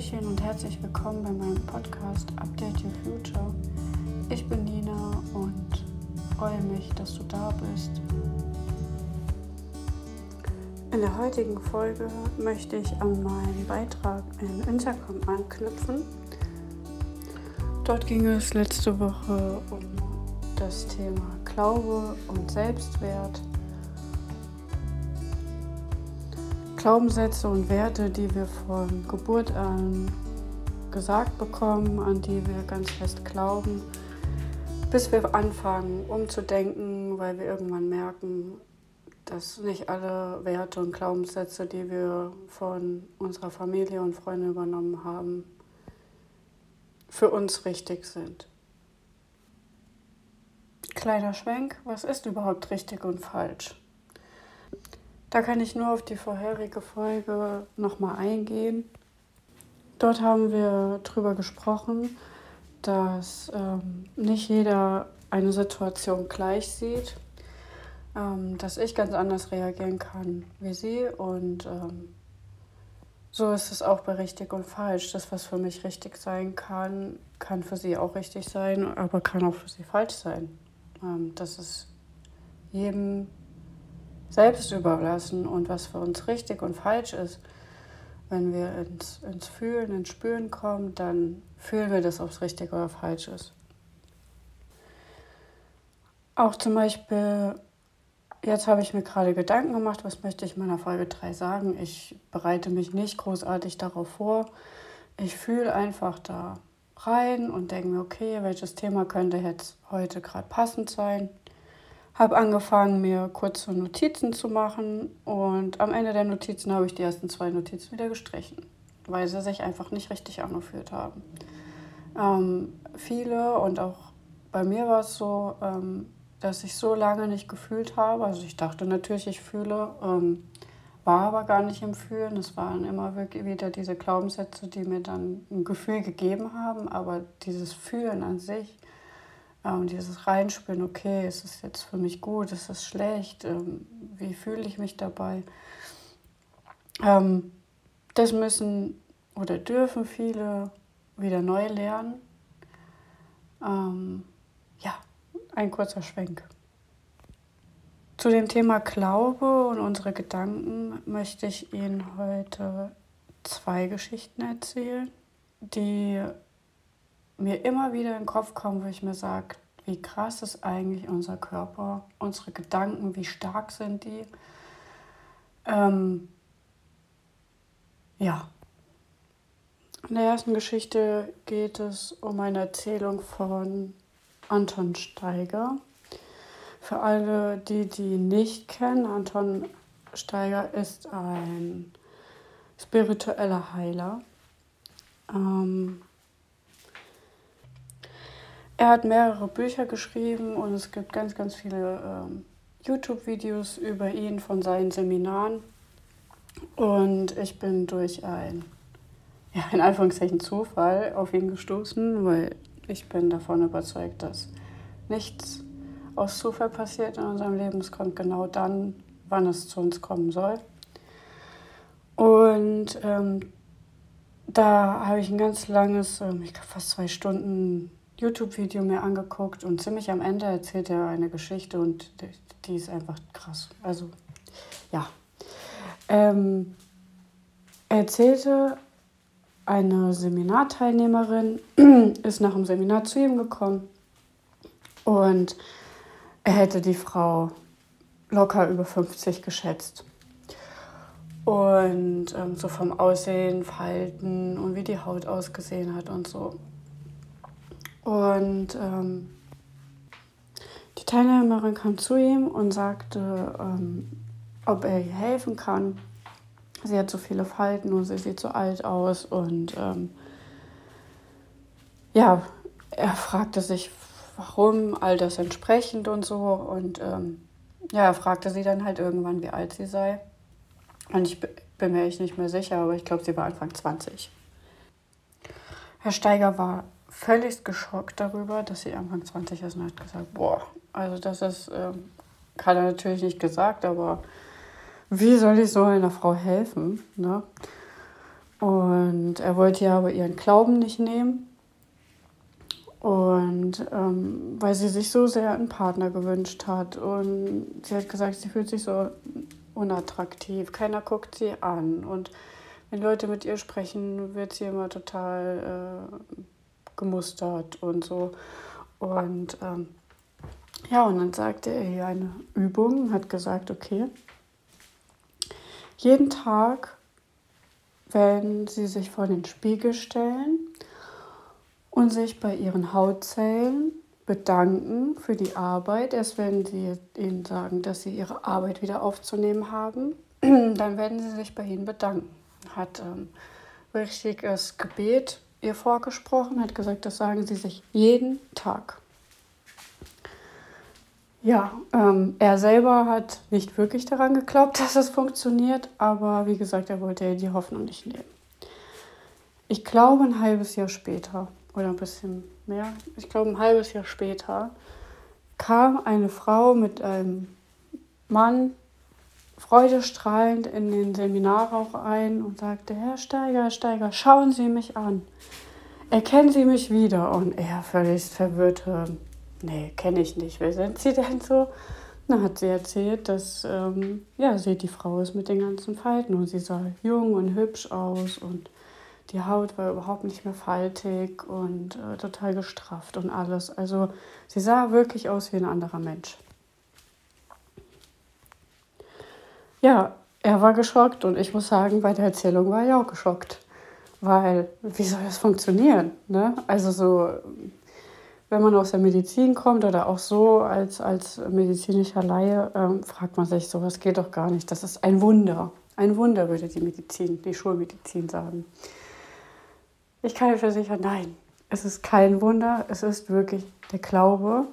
Hallöchen und herzlich willkommen bei meinem Podcast Update Your Future. Ich bin Nina und freue mich, dass du da bist. In der heutigen Folge möchte ich an meinen Beitrag in Instagram anknüpfen. Dort ging es letzte Woche um das Thema Glaube und Selbstwert Glaubenssätze und Werte, die wir von Geburt an gesagt bekommen, an die wir ganz fest glauben, bis wir anfangen umzudenken, weil wir irgendwann merken, dass nicht alle Werte und Glaubenssätze, die wir von unserer Familie und Freunden übernommen haben, für uns richtig sind. Kleiner Schwenk, was ist überhaupt richtig und falsch? Da kann ich nur auf die vorherige Folge nochmal eingehen. Dort haben wir darüber gesprochen, dass ähm, nicht jeder eine Situation gleich sieht, ähm, dass ich ganz anders reagieren kann wie sie und ähm, so ist es auch bei richtig und falsch. Das, was für mich richtig sein kann, kann für sie auch richtig sein, aber kann auch für sie falsch sein. Ähm, das ist jedem selbst überlassen und was für uns richtig und falsch ist. Wenn wir ins, ins Fühlen, ins Spüren kommen, dann fühlen wir das, ob es richtig oder falsch ist. Auch zum Beispiel, jetzt habe ich mir gerade Gedanken gemacht, was möchte ich in meiner Folge 3 sagen. Ich bereite mich nicht großartig darauf vor. Ich fühle einfach da rein und denke mir, okay, welches Thema könnte jetzt heute gerade passend sein habe angefangen, mir kurze Notizen zu machen und am Ende der Notizen habe ich die ersten zwei Notizen wieder gestrichen, weil sie sich einfach nicht richtig angefühlt haben. Ähm, viele und auch bei mir war es so, ähm, dass ich so lange nicht gefühlt habe. Also ich dachte natürlich, ich fühle, ähm, war aber gar nicht im Fühlen. Es waren immer wirklich wieder diese Glaubenssätze, die mir dann ein Gefühl gegeben haben, aber dieses Fühlen an sich ähm, dieses Reinspüren, okay, ist es jetzt für mich gut, ist es schlecht, ähm, wie fühle ich mich dabei. Ähm, das müssen oder dürfen viele wieder neu lernen. Ähm, ja, ein kurzer Schwenk. Zu dem Thema Glaube und unsere Gedanken möchte ich Ihnen heute zwei Geschichten erzählen, die mir immer wieder in den Kopf kommen, wo ich mir sage, wie krass ist eigentlich unser Körper, unsere Gedanken, wie stark sind die. Ähm, ja. In der ersten Geschichte geht es um eine Erzählung von Anton Steiger. Für alle, die die nicht kennen, Anton Steiger ist ein spiritueller Heiler. Ähm, er hat mehrere Bücher geschrieben und es gibt ganz, ganz viele ähm, YouTube-Videos über ihn von seinen Seminaren. Und ich bin durch ein, ja, in Anführungszeichen Zufall auf ihn gestoßen, weil ich bin davon überzeugt, dass nichts aus Zufall passiert in unserem Leben. Es kommt genau dann, wann es zu uns kommen soll. Und ähm, da habe ich ein ganz langes, ähm, ich glaube fast zwei Stunden YouTube-Video mir angeguckt und ziemlich am Ende erzählt er eine Geschichte und die ist einfach krass. Also ja. Ähm, er erzählte, eine Seminarteilnehmerin ist nach dem Seminar zu ihm gekommen und er hätte die Frau locker über 50 geschätzt. Und ähm, so vom Aussehen, Verhalten und wie die Haut ausgesehen hat und so. Und ähm, die Teilnehmerin kam zu ihm und sagte, ähm, ob er ihr helfen kann. Sie hat so viele Falten und sie sieht so alt aus. Und ähm, ja, er fragte sich, warum, all das entsprechend und so. Und ähm, ja, er fragte sie dann halt irgendwann, wie alt sie sei. Und ich bin mir echt nicht mehr sicher, aber ich glaube, sie war Anfang 20. Herr Steiger war völlig geschockt darüber, dass sie Anfang 20 ist und hat gesagt, boah, also das ist, äh, hat er natürlich nicht gesagt, aber wie soll ich so einer Frau helfen? Ne? Und er wollte ja aber ihren Glauben nicht nehmen. Und ähm, weil sie sich so sehr einen Partner gewünscht hat. Und sie hat gesagt, sie fühlt sich so unattraktiv. Keiner guckt sie an. Und wenn Leute mit ihr sprechen, wird sie immer total äh, gemustert und so. Und ähm, ja, und dann sagte er hier eine Übung, hat gesagt, okay, jeden Tag, wenn Sie sich vor den Spiegel stellen und sich bei Ihren Hautzellen bedanken für die Arbeit, erst wenn Sie Ihnen sagen, dass Sie Ihre Arbeit wieder aufzunehmen haben, dann werden Sie sich bei Ihnen bedanken. Hat ähm, richtiges Gebet ihr vorgesprochen, hat gesagt, das sagen Sie sich jeden Tag. Ja, ähm, er selber hat nicht wirklich daran geglaubt, dass es funktioniert, aber wie gesagt, er wollte ja die Hoffnung nicht nehmen. Ich glaube, ein halbes Jahr später oder ein bisschen mehr, ich glaube, ein halbes Jahr später kam eine Frau mit einem Mann freudestrahlend in den Seminarraum ein und sagte, Herr Steiger, Herr Steiger, schauen Sie mich an. Erkennen Sie mich wieder? Und er völlig verwirrt, nee, kenne ich nicht. Wer sind Sie denn so? Dann hat sie erzählt, dass ähm, ja, sie die Frau ist mit den ganzen Falten und sie sah jung und hübsch aus und die Haut war überhaupt nicht mehr faltig und äh, total gestrafft und alles. Also sie sah wirklich aus wie ein anderer Mensch. Ja, er war geschockt und ich muss sagen, bei der Erzählung war ich auch geschockt. Weil, wie soll das funktionieren? Ne? Also so wenn man aus der Medizin kommt oder auch so als, als medizinischer Laie, ähm, fragt man sich, sowas geht doch gar nicht. Das ist ein Wunder. Ein Wunder, würde die Medizin, die Schulmedizin sagen. Ich kann dir versichern, nein, es ist kein Wunder, es ist wirklich der Glaube.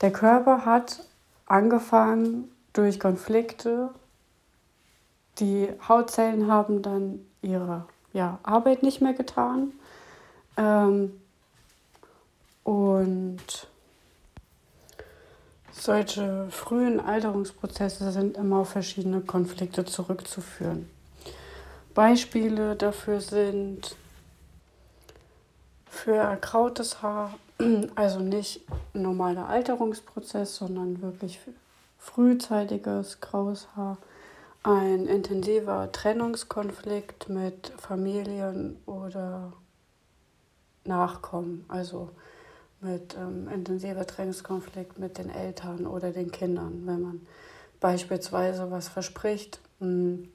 Der Körper hat angefangen durch Konflikte, die Hautzellen haben dann ihre ja, Arbeit nicht mehr getan. Ähm, und solche frühen Alterungsprozesse sind immer auf verschiedene Konflikte zurückzuführen. Beispiele dafür sind für erkrautes Haar, also nicht normaler Alterungsprozess, sondern wirklich frühzeitiges graues Haar, ein intensiver Trennungskonflikt mit Familien oder Nachkommen, also mit ähm, intensiver Trainingskonflikt mit den Eltern oder den Kindern, wenn man beispielsweise was verspricht. Hm,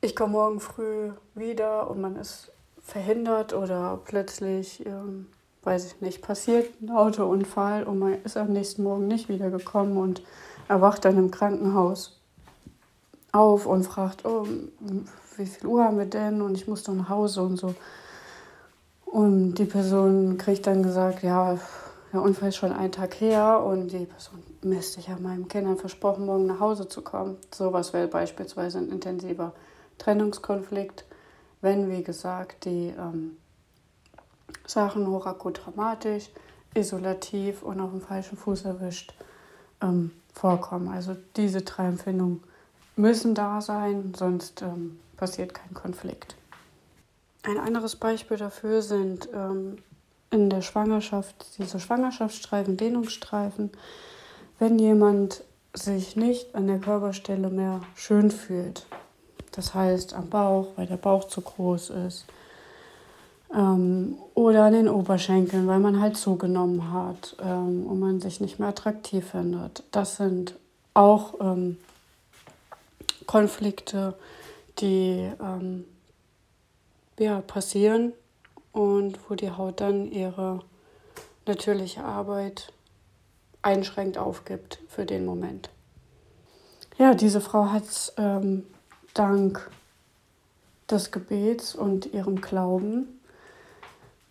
ich komme morgen früh wieder und man ist verhindert oder plötzlich, ähm, weiß ich nicht, passiert ein Autounfall und man ist am nächsten Morgen nicht wiedergekommen und erwacht dann im Krankenhaus auf und fragt, oh, wie viel Uhr haben wir denn und ich muss doch nach Hause und so. Und die Person kriegt dann gesagt, ja, der Unfall ist schon einen Tag her und die Person, Mist, ich habe meinen Kindern versprochen, morgen nach Hause zu kommen. Sowas wäre beispielsweise ein intensiver Trennungskonflikt, wenn, wie gesagt, die ähm, Sachen hochakut dramatisch, isolativ und auf dem falschen Fuß erwischt ähm, vorkommen. Also diese drei Empfindungen müssen da sein, sonst ähm, passiert kein Konflikt. Ein anderes Beispiel dafür sind ähm, in der Schwangerschaft diese Schwangerschaftsstreifen, Dehnungsstreifen. Wenn jemand sich nicht an der Körperstelle mehr schön fühlt, das heißt am Bauch, weil der Bauch zu groß ist, ähm, oder an den Oberschenkeln, weil man halt zugenommen hat ähm, und man sich nicht mehr attraktiv findet. Das sind auch ähm, Konflikte, die ähm, ja, passieren und wo die Haut dann ihre natürliche Arbeit einschränkt aufgibt für den Moment. Ja, diese Frau hat es ähm, dank des Gebets und ihrem Glauben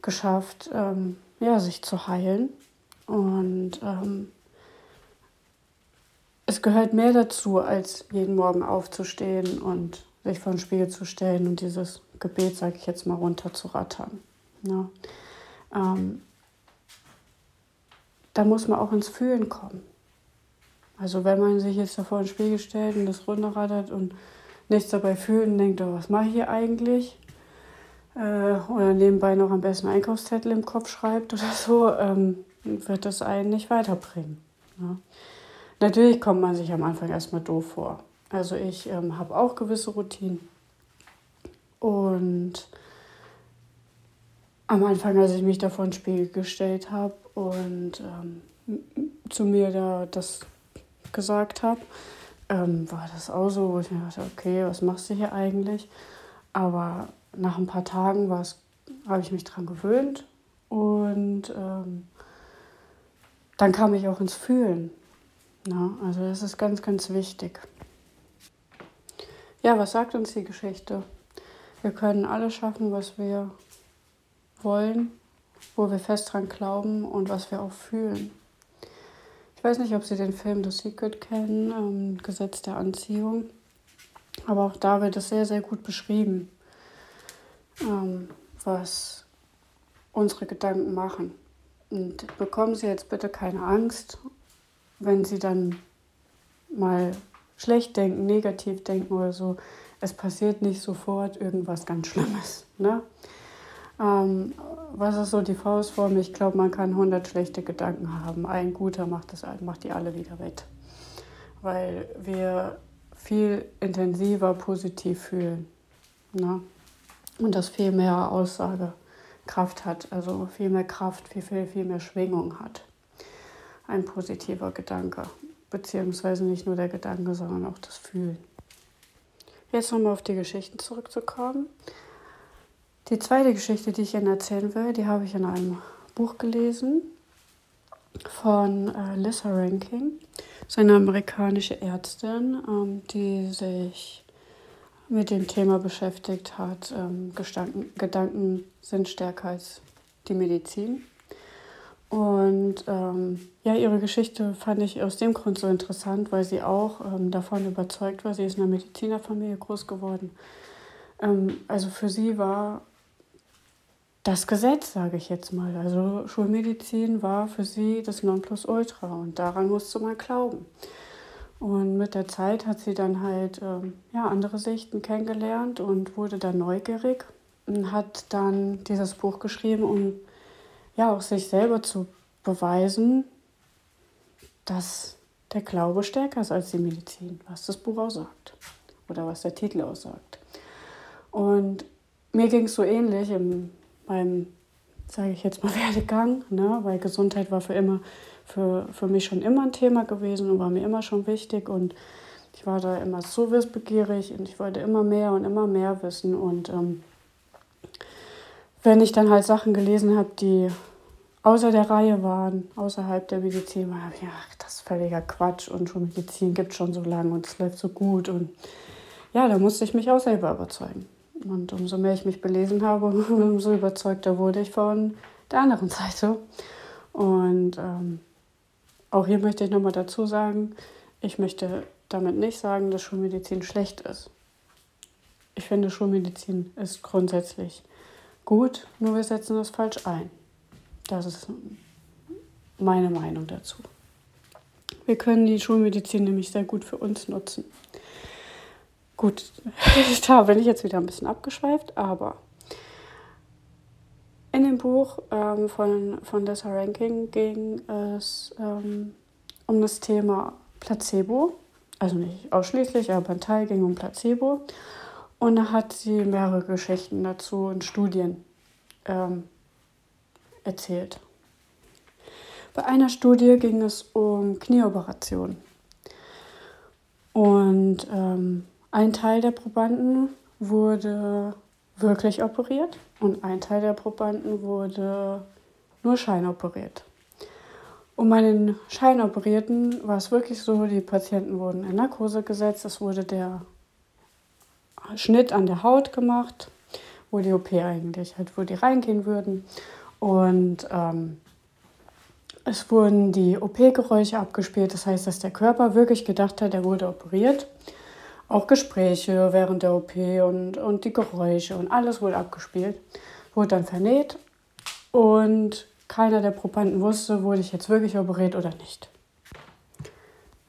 geschafft, ähm, ja, sich zu heilen. Und ähm, es gehört mehr dazu, als jeden Morgen aufzustehen und sich vor den Spiegel zu stellen und dieses Gebet, sage ich jetzt mal, runter zu rattern. Ja. Ähm, da muss man auch ins Fühlen kommen. Also wenn man sich jetzt da vor den Spiegel stellt und das runterrattert und nichts dabei fühlt und denkt, oh, was mache ich hier eigentlich? äh, oder nebenbei noch am besten Einkaufszettel im Kopf schreibt oder so, ähm, wird das einen nicht weiterbringen. Ja. Natürlich kommt man sich am Anfang erstmal doof vor. Also ich ähm, habe auch gewisse Routinen. Und am Anfang, als ich mich da vor den Spiegel gestellt habe und ähm, zu mir da das gesagt habe, ähm, war das auch so, wo ich mir dachte, okay, was machst du hier eigentlich? Aber nach ein paar Tagen habe ich mich dran gewöhnt und ähm, dann kam ich auch ins Fühlen. Na, also das ist ganz, ganz wichtig. Ja, was sagt uns die Geschichte? Wir können alles schaffen, was wir wollen, wo wir fest dran glauben und was wir auch fühlen. Ich weiß nicht, ob Sie den Film The Secret kennen, ähm, Gesetz der Anziehung, aber auch da wird es sehr, sehr gut beschrieben, ähm, was unsere Gedanken machen. Und bekommen Sie jetzt bitte keine Angst, wenn Sie dann mal schlecht denken, negativ denken oder so. Es passiert nicht sofort irgendwas ganz Schlimmes. Ne? Ähm, was ist so die Faustform? Ich glaube, man kann 100 schlechte Gedanken haben. Ein guter macht, das, macht die alle wieder wett. Weil wir viel intensiver positiv fühlen. Ne? Und das viel mehr Aussagekraft hat. Also viel mehr Kraft, viel, viel, viel mehr Schwingung hat. Ein positiver Gedanke. Beziehungsweise nicht nur der Gedanke, sondern auch das Fühlen. Jetzt nochmal auf die Geschichten zurückzukommen. Die zweite Geschichte, die ich Ihnen erzählen will, die habe ich in einem Buch gelesen von äh, Lissa Ranking. Das ist eine amerikanische Ärztin, ähm, die sich mit dem Thema beschäftigt hat. Ähm, Gedanken sind stärker als die Medizin. Und ähm, ja, ihre Geschichte fand ich aus dem Grund so interessant, weil sie auch ähm, davon überzeugt war. Sie ist in einer Medizinerfamilie groß geworden. Ähm, also für sie war das Gesetz, sage ich jetzt mal. Also Schulmedizin war für sie das Nonplusultra und daran musste man glauben. Und mit der Zeit hat sie dann halt ähm, ja, andere Sichten kennengelernt und wurde dann neugierig und hat dann dieses Buch geschrieben, um ja auch sich selber zu beweisen, dass der Glaube stärker ist als die Medizin, was das Buch aussagt oder was der Titel aussagt. Und mir ging es so ähnlich im beim, sage ich jetzt mal, Werdegang, ne? weil Gesundheit war für immer, für, für mich schon immer ein Thema gewesen und war mir immer schon wichtig und ich war da immer so wissbegierig und ich wollte immer mehr und immer mehr wissen und ähm, wenn ich dann halt Sachen gelesen habe, die außer der Reihe waren, außerhalb der Medizin, war ich, ach, das ist völliger Quatsch und schon Medizin gibt es schon so lange und es läuft so gut und ja, da musste ich mich auch selber überzeugen. Und umso mehr ich mich belesen habe, umso überzeugter wurde ich von der anderen Seite. Und ähm, auch hier möchte ich nochmal dazu sagen, ich möchte damit nicht sagen, dass Schulmedizin schlecht ist. Ich finde, Schulmedizin ist grundsätzlich gut, nur wir setzen das falsch ein. Das ist meine Meinung dazu. Wir können die Schulmedizin nämlich sehr gut für uns nutzen. Gut, da bin ich jetzt wieder ein bisschen abgeschweift, aber in dem Buch ähm, von, von Lessa Ranking ging es ähm, um das Thema Placebo. Also nicht ausschließlich, aber ein Teil ging um Placebo. Und da hat sie mehrere Geschichten dazu und Studien ähm, erzählt. Bei einer Studie ging es um Knieoperationen. Und ähm, ein Teil der Probanden wurde wirklich operiert und ein Teil der Probanden wurde nur scheinoperiert. Um meinen Scheinoperierten war es wirklich so, die Patienten wurden in Narkose gesetzt, es wurde der Schnitt an der Haut gemacht, wo die OP eigentlich halt, wo die reingehen würden. Und ähm, es wurden die OP-Geräusche abgespielt, das heißt, dass der Körper wirklich gedacht hat, er wurde operiert auch Gespräche während der OP und, und die Geräusche und alles wurde abgespielt. Wurde dann vernäht und keiner der Probanden wusste, wurde ich jetzt wirklich operiert oder nicht.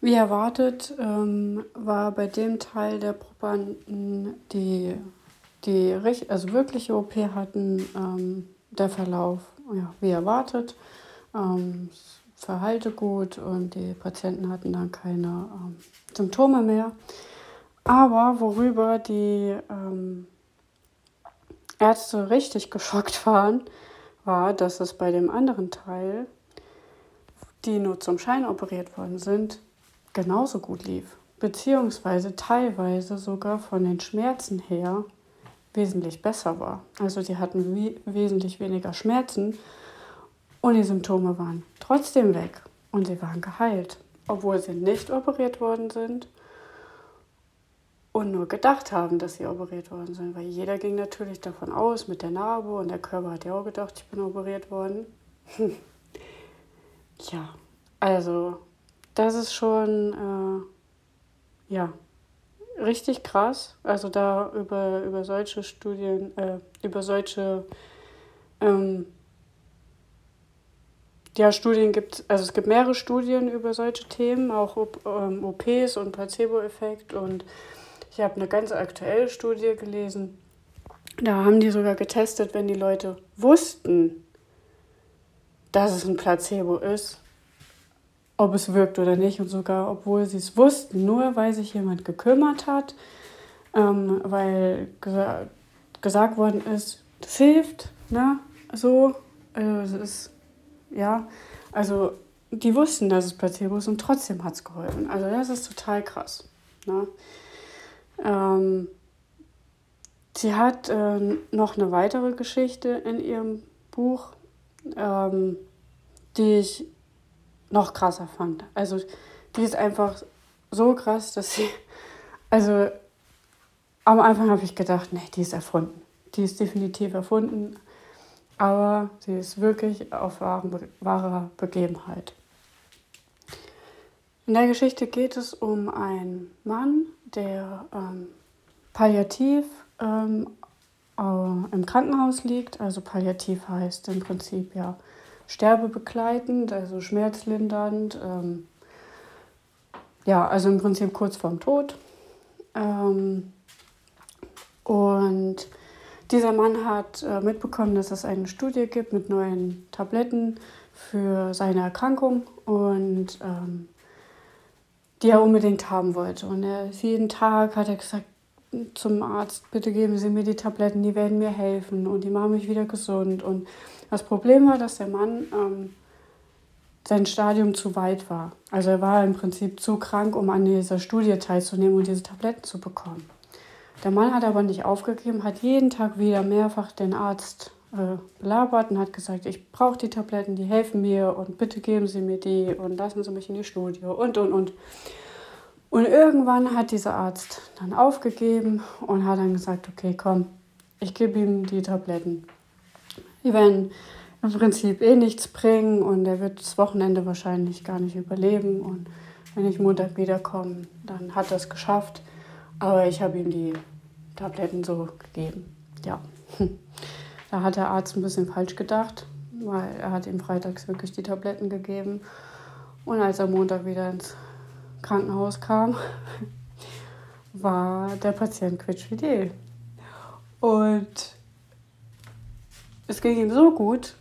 Wie erwartet ähm, war bei dem Teil der Probanden die, die also wirkliche OP hatten, ähm, der Verlauf ja, wie erwartet. Ähm, verhalte gut und die Patienten hatten dann keine ähm, Symptome mehr. Aber worüber die ähm, Ärzte richtig geschockt waren, war, dass es bei dem anderen Teil, die nur zum Schein operiert worden sind, genauso gut lief. Beziehungsweise teilweise sogar von den Schmerzen her wesentlich besser war. Also die hatten wie, wesentlich weniger Schmerzen und die Symptome waren trotzdem weg und sie waren geheilt, obwohl sie nicht operiert worden sind und nur gedacht haben, dass sie operiert worden sind, weil jeder ging natürlich davon aus mit der Narbe und der Körper hat ja auch gedacht, ich bin operiert worden. ja, also das ist schon äh, ja richtig krass. Also da über, über solche Studien, äh, über solche ähm, ja, Studien gibt also es gibt mehrere Studien über solche Themen, auch ähm, OPs und Placebo-Effekt und ich habe eine ganz aktuelle Studie gelesen. Da haben die sogar getestet, wenn die Leute wussten, dass es ein Placebo ist, ob es wirkt oder nicht. Und sogar, obwohl sie es wussten, nur weil sich jemand gekümmert hat, ähm, weil gesa gesagt worden ist, das hilft, ne? So, also es ist, ja, also die wussten, dass es Placebo ist und trotzdem hat es geholfen. Also das ist total krass. Ne? Ähm, sie hat äh, noch eine weitere Geschichte in ihrem Buch, ähm, die ich noch krasser fand. Also die ist einfach so krass, dass sie, also am Anfang habe ich gedacht, nee, die ist erfunden. Die ist definitiv erfunden, aber sie ist wirklich auf wahrer Begebenheit. In der Geschichte geht es um einen Mann, der ähm, palliativ ähm, äh, im Krankenhaus liegt. Also palliativ heißt im Prinzip ja sterbebegleitend, also schmerzlindernd. Ähm, ja, also im Prinzip kurz vorm Tod. Ähm, und dieser Mann hat äh, mitbekommen, dass es eine Studie gibt mit neuen Tabletten für seine Erkrankung und ähm, die er unbedingt haben wollte. Und er, jeden Tag hat er gesagt zum Arzt, bitte geben Sie mir die Tabletten, die werden mir helfen und die machen mich wieder gesund. Und das Problem war, dass der Mann ähm, sein Stadium zu weit war. Also er war im Prinzip zu krank, um an dieser Studie teilzunehmen und diese Tabletten zu bekommen. Der Mann hat aber nicht aufgegeben, hat jeden Tag wieder mehrfach den Arzt äh, belabert und hat gesagt, ich brauche die Tabletten, die helfen mir und bitte geben Sie mir die und lassen Sie mich in die Studie und, und, und. Und irgendwann hat dieser Arzt dann aufgegeben und hat dann gesagt, okay, komm, ich gebe ihm die Tabletten. Die werden im Prinzip eh nichts bringen und er wird das Wochenende wahrscheinlich gar nicht überleben. Und wenn ich Montag wiederkomme, dann hat er es geschafft. Aber ich habe ihm die Tabletten so gegeben. Ja. Da hat der Arzt ein bisschen falsch gedacht, weil er hat ihm freitags wirklich die Tabletten gegeben. Und als er Montag wieder ins Krankenhaus kam, war der Patient quietschfidel. Und es ging ihm so gut,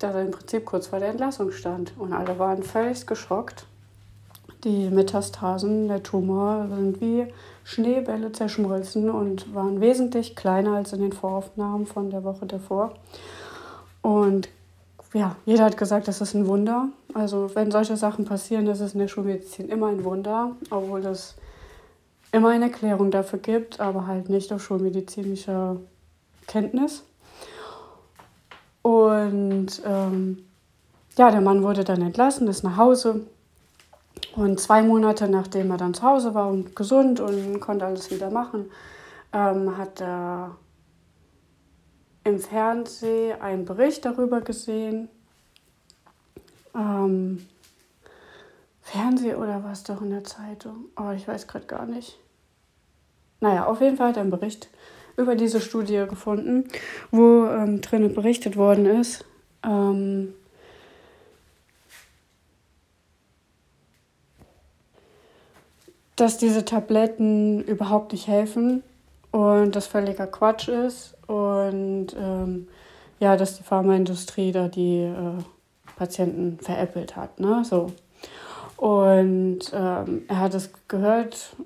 dass er im Prinzip kurz vor der Entlassung stand. Und alle waren völlig geschockt. Die Metastasen, der Tumor sind wie Schneebälle zerschmolzen und waren wesentlich kleiner als in den Voraufnahmen von der Woche davor. Und ja, jeder hat gesagt, das ist ein Wunder. Also wenn solche Sachen passieren, ist es in der Schulmedizin immer ein Wunder, obwohl es immer eine Erklärung dafür gibt, aber halt nicht auf schulmedizinischer Kenntnis. Und ähm, ja, der Mann wurde dann entlassen, ist nach Hause und zwei Monate nachdem er dann zu Hause war und gesund und konnte alles wieder machen, ähm, hat er im Fernsehen einen Bericht darüber gesehen. Ähm, Fernsehen oder was doch in der Zeitung? Oh, ich weiß gerade gar nicht. Naja, auf jeden Fall hat er einen Bericht über diese Studie gefunden, wo ähm, drinnen berichtet worden ist, ähm, dass diese Tabletten überhaupt nicht helfen und das völliger Quatsch ist und ähm, ja, dass die Pharmaindustrie da die äh, Patienten veräppelt hat. Ne? So. Und ähm, er hat es gehört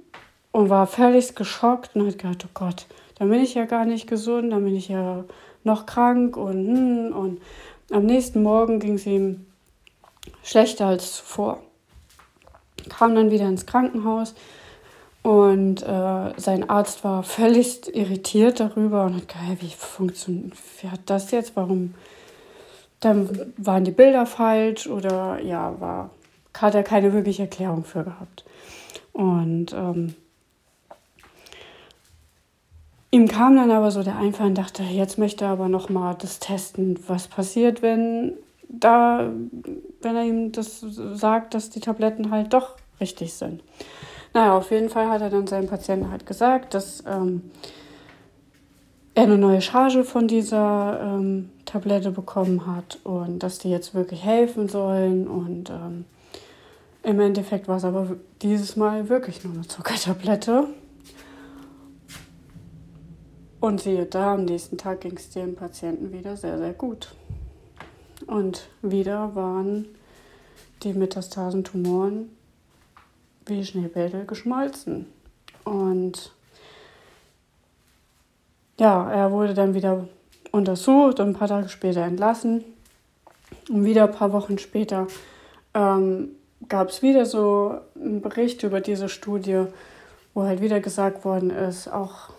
und war völlig geschockt und hat gedacht, oh Gott, dann bin ich ja gar nicht gesund, dann bin ich ja noch krank und, hm, und am nächsten Morgen ging es ihm schlechter als zuvor. Kam dann wieder ins Krankenhaus und äh, sein Arzt war völlig irritiert darüber und hat gesagt, wie funktioniert, das jetzt, warum, dann waren die Bilder falsch oder ja, war, hat er keine wirkliche Erklärung für gehabt. Und ähm, Ihm kam dann aber so der Einfall und dachte, jetzt möchte er aber noch mal das testen, was passiert, wenn da, wenn er ihm das sagt, dass die Tabletten halt doch richtig sind. Naja, auf jeden Fall hat er dann seinem Patienten halt gesagt, dass ähm, er eine neue Charge von dieser ähm, Tablette bekommen hat und dass die jetzt wirklich helfen sollen. Und ähm, im Endeffekt war es aber dieses Mal wirklich nur eine Zuckertablette. Und siehe da, am nächsten Tag ging es dem Patienten wieder sehr, sehr gut. Und wieder waren die Metastasentumoren wie Schneebälle geschmolzen. Und ja, er wurde dann wieder untersucht und ein paar Tage später entlassen. Und wieder ein paar Wochen später ähm, gab es wieder so einen Bericht über diese Studie, wo halt wieder gesagt worden ist, auch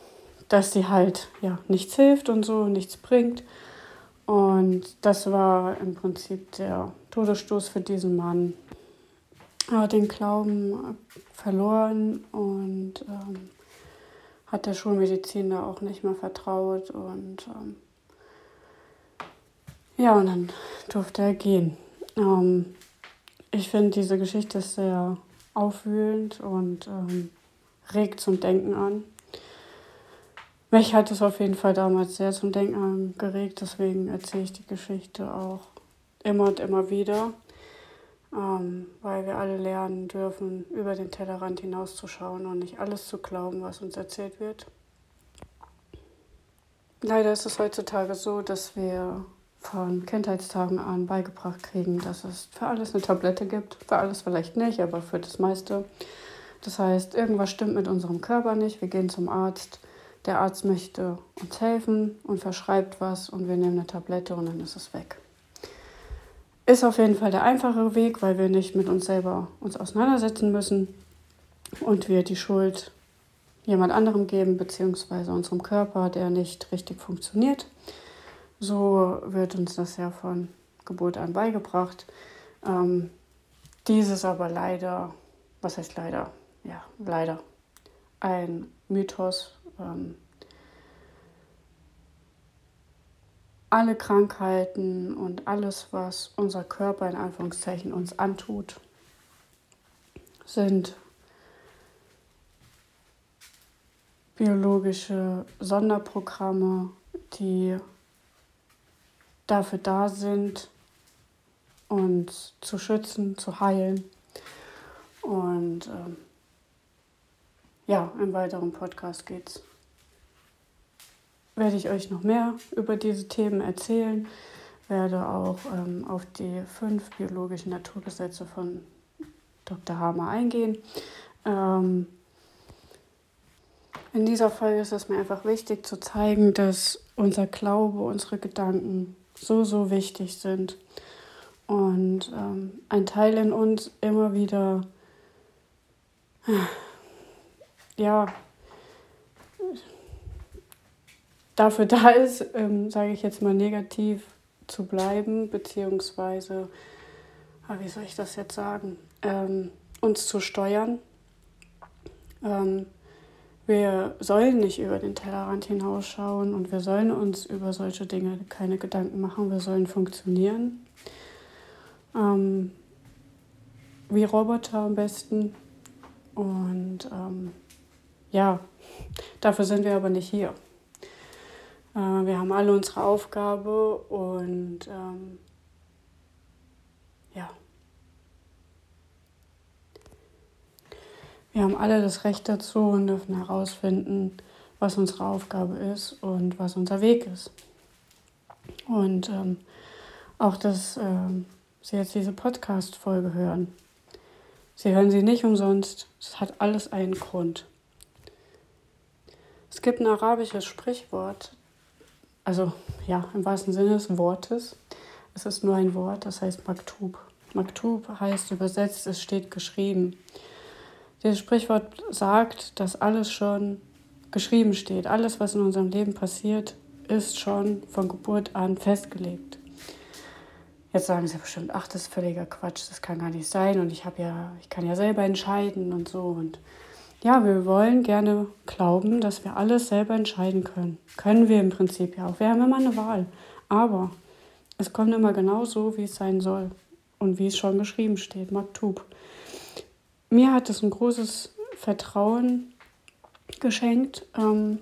dass sie halt ja nichts hilft und so, nichts bringt. Und das war im Prinzip der Todesstoß für diesen Mann. Hat den Glauben verloren und ähm, hat der Schulmedizin da auch nicht mehr vertraut. Und ähm, ja, und dann durfte er gehen. Ähm, ich finde diese Geschichte sehr aufwühlend und ähm, regt zum Denken an. Mich hat es auf jeden Fall damals sehr zum Denken angeregt, deswegen erzähle ich die Geschichte auch immer und immer wieder, ähm, weil wir alle lernen dürfen, über den Tellerrand hinauszuschauen und nicht alles zu glauben, was uns erzählt wird. Leider ist es heutzutage so, dass wir von Kindheitstagen an beigebracht kriegen, dass es für alles eine Tablette gibt. Für alles vielleicht nicht, aber für das meiste. Das heißt, irgendwas stimmt mit unserem Körper nicht. Wir gehen zum Arzt der Arzt möchte uns helfen und verschreibt was und wir nehmen eine Tablette und dann ist es weg. Ist auf jeden Fall der einfache Weg, weil wir nicht mit uns selber uns auseinandersetzen müssen und wir die Schuld jemand anderem geben, beziehungsweise unserem Körper, der nicht richtig funktioniert. So wird uns das ja von Geburt an beigebracht. Ähm, dieses aber leider, was heißt leider? Ja, leider ein Mythos ähm, alle Krankheiten und alles, was unser Körper in Anführungszeichen uns antut, sind biologische Sonderprogramme, die dafür da sind, uns zu schützen, zu heilen. Und ähm, ja, im weiteren Podcast geht's werde ich euch noch mehr über diese Themen erzählen, werde auch ähm, auf die fünf biologischen Naturgesetze von Dr. Hamer eingehen. Ähm, in dieser Folge ist es mir einfach wichtig zu zeigen, dass unser Glaube, unsere Gedanken so, so wichtig sind und ähm, ein Teil in uns immer wieder, ja, dafür da ist, ähm, sage ich jetzt mal negativ zu bleiben, beziehungsweise, ah, wie soll ich das jetzt sagen, ähm, uns zu steuern. Ähm, wir sollen nicht über den Tellerrand hinausschauen und wir sollen uns über solche Dinge keine Gedanken machen. Wir sollen funktionieren. Ähm, wie Roboter am besten. Und ähm, ja, dafür sind wir aber nicht hier. Äh, wir haben alle unsere Aufgabe und ähm, ja. Wir haben alle das Recht dazu und dürfen herausfinden, was unsere Aufgabe ist und was unser Weg ist. Und ähm, auch, dass ähm, Sie jetzt diese Podcast-Folge hören. Sie hören sie nicht umsonst. Es hat alles einen Grund. Es gibt ein arabisches Sprichwort, also ja, im wahrsten Sinne des Wortes. Es ist nur ein Wort, das heißt Maktub. Maktub heißt übersetzt, es steht geschrieben. Dieses Sprichwort sagt, dass alles schon geschrieben steht. Alles, was in unserem Leben passiert, ist schon von Geburt an festgelegt. Jetzt sagen sie bestimmt, ach, das ist völliger Quatsch, das kann gar nicht sein und ich habe ja, ich kann ja selber entscheiden und so und ja, wir wollen gerne glauben, dass wir alles selber entscheiden können. Können wir im Prinzip ja auch. Wir haben immer eine Wahl. Aber es kommt immer genau so, wie es sein soll und wie es schon geschrieben steht, Maktub. Mir hat es ein großes Vertrauen geschenkt, ähm,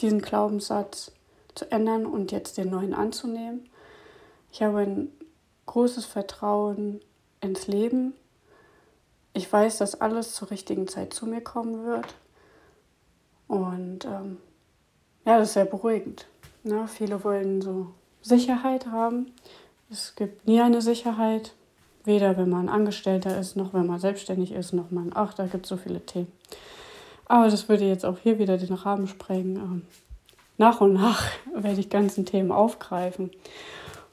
diesen Glaubenssatz zu ändern und jetzt den neuen anzunehmen. Ich habe ein großes Vertrauen ins Leben. Ich weiß, dass alles zur richtigen Zeit zu mir kommen wird. Und ähm, ja, das ist sehr beruhigend. Ne? Viele wollen so Sicherheit haben. Es gibt nie eine Sicherheit, weder wenn man Angestellter ist, noch wenn man selbstständig ist, noch man, ach, da gibt es so viele Themen. Aber das würde jetzt auch hier wieder den Rahmen sprengen. Ähm, nach und nach werde ich ganzen Themen aufgreifen.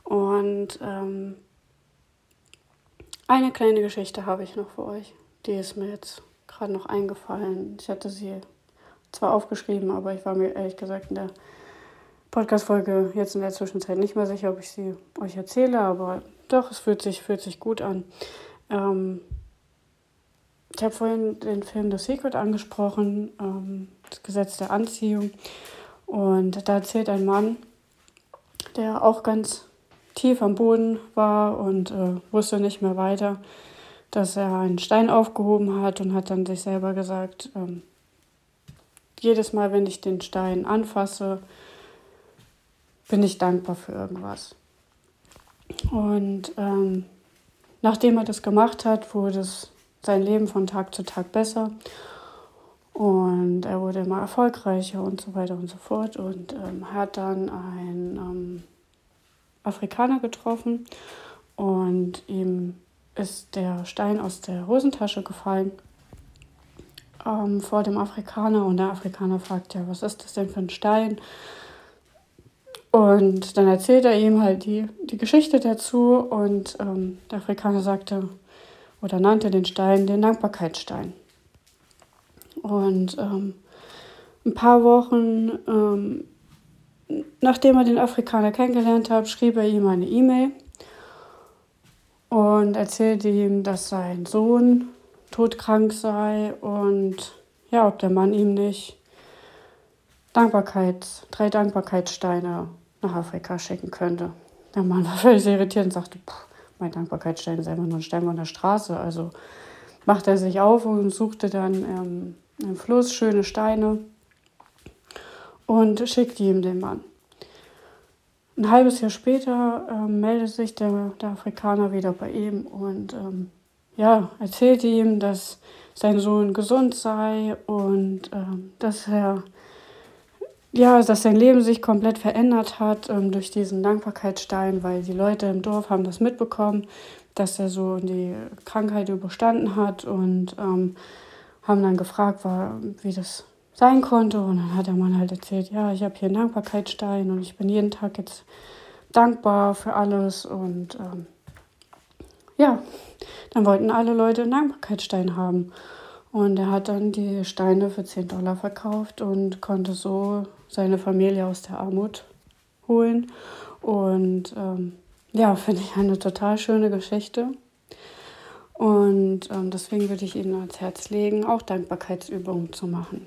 Und ähm, eine kleine Geschichte habe ich noch für euch. Die ist mir jetzt gerade noch eingefallen. Ich hatte sie zwar aufgeschrieben, aber ich war mir ehrlich gesagt in der Podcast-Folge jetzt in der Zwischenzeit nicht mehr sicher, ob ich sie euch erzähle, aber doch, es fühlt sich, fühlt sich gut an. Ähm, ich habe vorhin den Film The Secret angesprochen, ähm, das Gesetz der Anziehung. Und da erzählt ein Mann, der auch ganz tief am Boden war und äh, wusste nicht mehr weiter, dass er einen Stein aufgehoben hat und hat dann sich selber gesagt, ähm, jedes Mal, wenn ich den Stein anfasse, bin ich dankbar für irgendwas. Und ähm, nachdem er das gemacht hat, wurde es sein Leben von Tag zu Tag besser. Und er wurde immer erfolgreicher und so weiter und so fort. Und ähm, hat dann ein ähm, Afrikaner getroffen und ihm ist der Stein aus der Hosentasche gefallen ähm, vor dem Afrikaner und der Afrikaner fragt ja, was ist das denn für ein Stein? Und dann erzählt er ihm halt die, die Geschichte dazu und ähm, der Afrikaner sagte oder nannte den Stein den Dankbarkeitsstein. Und ähm, ein paar Wochen ähm, nachdem er den Afrikaner kennengelernt hat, schrieb er ihm eine E-Mail und erzählte ihm, dass sein Sohn todkrank sei und ja, ob der Mann ihm nicht Dankbarkeits, drei Dankbarkeitssteine nach Afrika schicken könnte. Der Mann war völlig irritiert und sagte, mein Dankbarkeitsstein ist einfach nur ein Stein von der Straße. Also machte er sich auf und suchte dann ähm, im Fluss schöne Steine und schickte ihm den Mann. Ein halbes Jahr später ähm, meldet sich der, der Afrikaner wieder bei ihm und ähm, ja, erzählt ihm, dass sein Sohn gesund sei und ähm, dass er ja, dass sein Leben sich komplett verändert hat ähm, durch diesen Dankbarkeitsstein, weil die Leute im Dorf haben das mitbekommen, dass er so die Krankheit überstanden hat und ähm, haben dann gefragt, war, wie das sein konnte. Und dann hat der Mann halt erzählt, ja, ich habe hier einen Dankbarkeitsstein und ich bin jeden Tag jetzt dankbar für alles. Und ähm, ja, dann wollten alle Leute einen Dankbarkeitsstein haben. Und er hat dann die Steine für 10 Dollar verkauft und konnte so seine Familie aus der Armut holen. Und ähm, ja, finde ich eine total schöne Geschichte. Und ähm, deswegen würde ich Ihnen ans Herz legen, auch Dankbarkeitsübungen zu machen.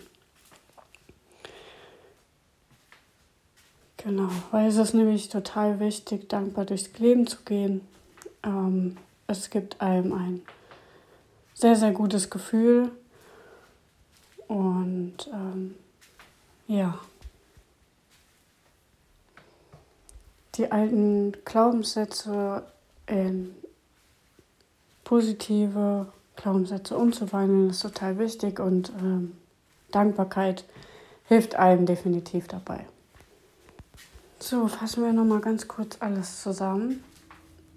Genau, weil es ist nämlich total wichtig, dankbar durchs Leben zu gehen. Ähm, es gibt einem ein sehr, sehr gutes Gefühl. Und ähm, ja, die alten Glaubenssätze in positive Glaubenssätze umzuwandeln, ist total wichtig und ähm, Dankbarkeit hilft einem definitiv dabei. So, fassen wir nochmal ganz kurz alles zusammen.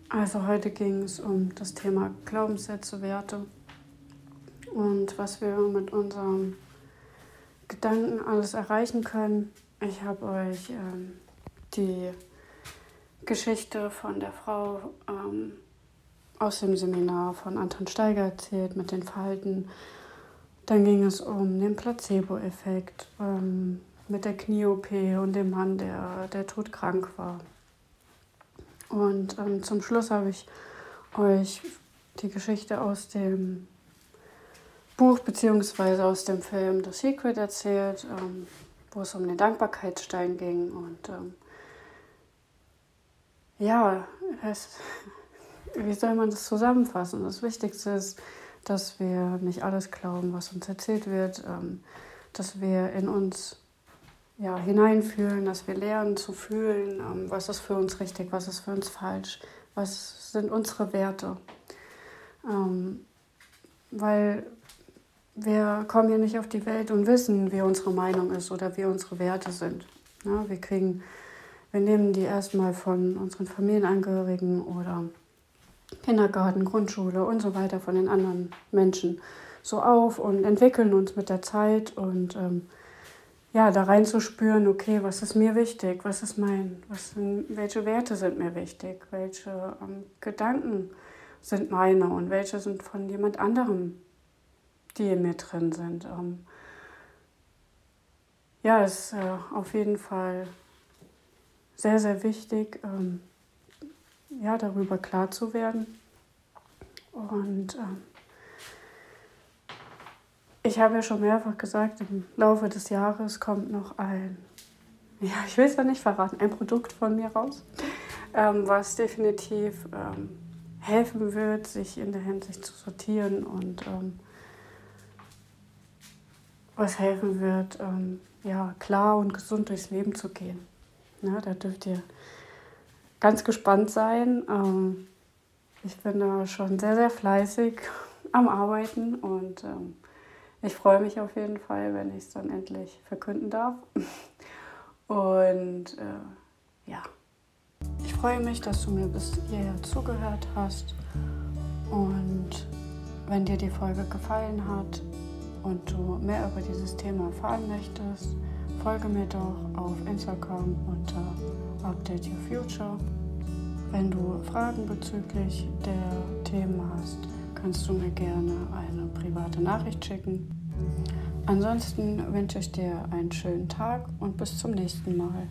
Also heute ging es um das Thema Glaubenssätze, Werte und was wir mit unserem Gedanken alles erreichen können. Ich habe euch ähm, die Geschichte von der Frau ähm, aus dem Seminar von Anton Steiger erzählt mit den Falten. Dann ging es um den Placebo-Effekt ähm, mit der Knie-OP und dem Mann, der, der todkrank war. Und ähm, zum Schluss habe ich euch die Geschichte aus dem Buch bzw. aus dem Film The Secret erzählt, ähm, wo es um den Dankbarkeitsstein ging. Und ähm, ja, es, wie soll man das zusammenfassen? Das Wichtigste ist, dass wir nicht alles glauben, was uns erzählt wird, ähm, dass wir in uns ja, hineinfühlen, dass wir lernen zu fühlen, ähm, was ist für uns richtig, was ist für uns falsch, was sind unsere Werte. Ähm, weil wir kommen ja nicht auf die Welt und wissen, wie unsere Meinung ist oder wie unsere Werte sind. Ja, wir kriegen, wir nehmen die erstmal von unseren Familienangehörigen oder Kindergarten, Grundschule und so weiter von den anderen Menschen so auf und entwickeln uns mit der Zeit und ähm, ja, da reinzuspüren, okay, was ist mir wichtig, was ist mein, was sind, welche Werte sind mir wichtig, welche ähm, Gedanken sind meine und welche sind von jemand anderem die in mir drin sind. Ähm, ja, ist äh, auf jeden Fall sehr, sehr wichtig, ähm, ja, darüber klar zu werden. Und ähm, ich habe ja schon mehrfach gesagt, im Laufe des Jahres kommt noch ein, ja, ich will es ja nicht verraten, ein Produkt von mir raus, ähm, was definitiv ähm, helfen wird, sich in der Hinsicht zu sortieren und ähm, was helfen wird, ähm, ja, klar und gesund durchs Leben zu gehen. Ja, da dürft ihr ganz gespannt sein. Ähm, ich bin da schon sehr, sehr fleißig am Arbeiten und ähm, ich freue mich auf jeden Fall, wenn ich es dann endlich verkünden darf. Und äh, ja, ich freue mich, dass du mir bis hierher zugehört hast. Und wenn dir die Folge gefallen hat, und du mehr über dieses Thema erfahren möchtest, folge mir doch auf Instagram unter Update Your Future. Wenn du Fragen bezüglich der Themen hast, kannst du mir gerne eine private Nachricht schicken. Ansonsten wünsche ich dir einen schönen Tag und bis zum nächsten Mal.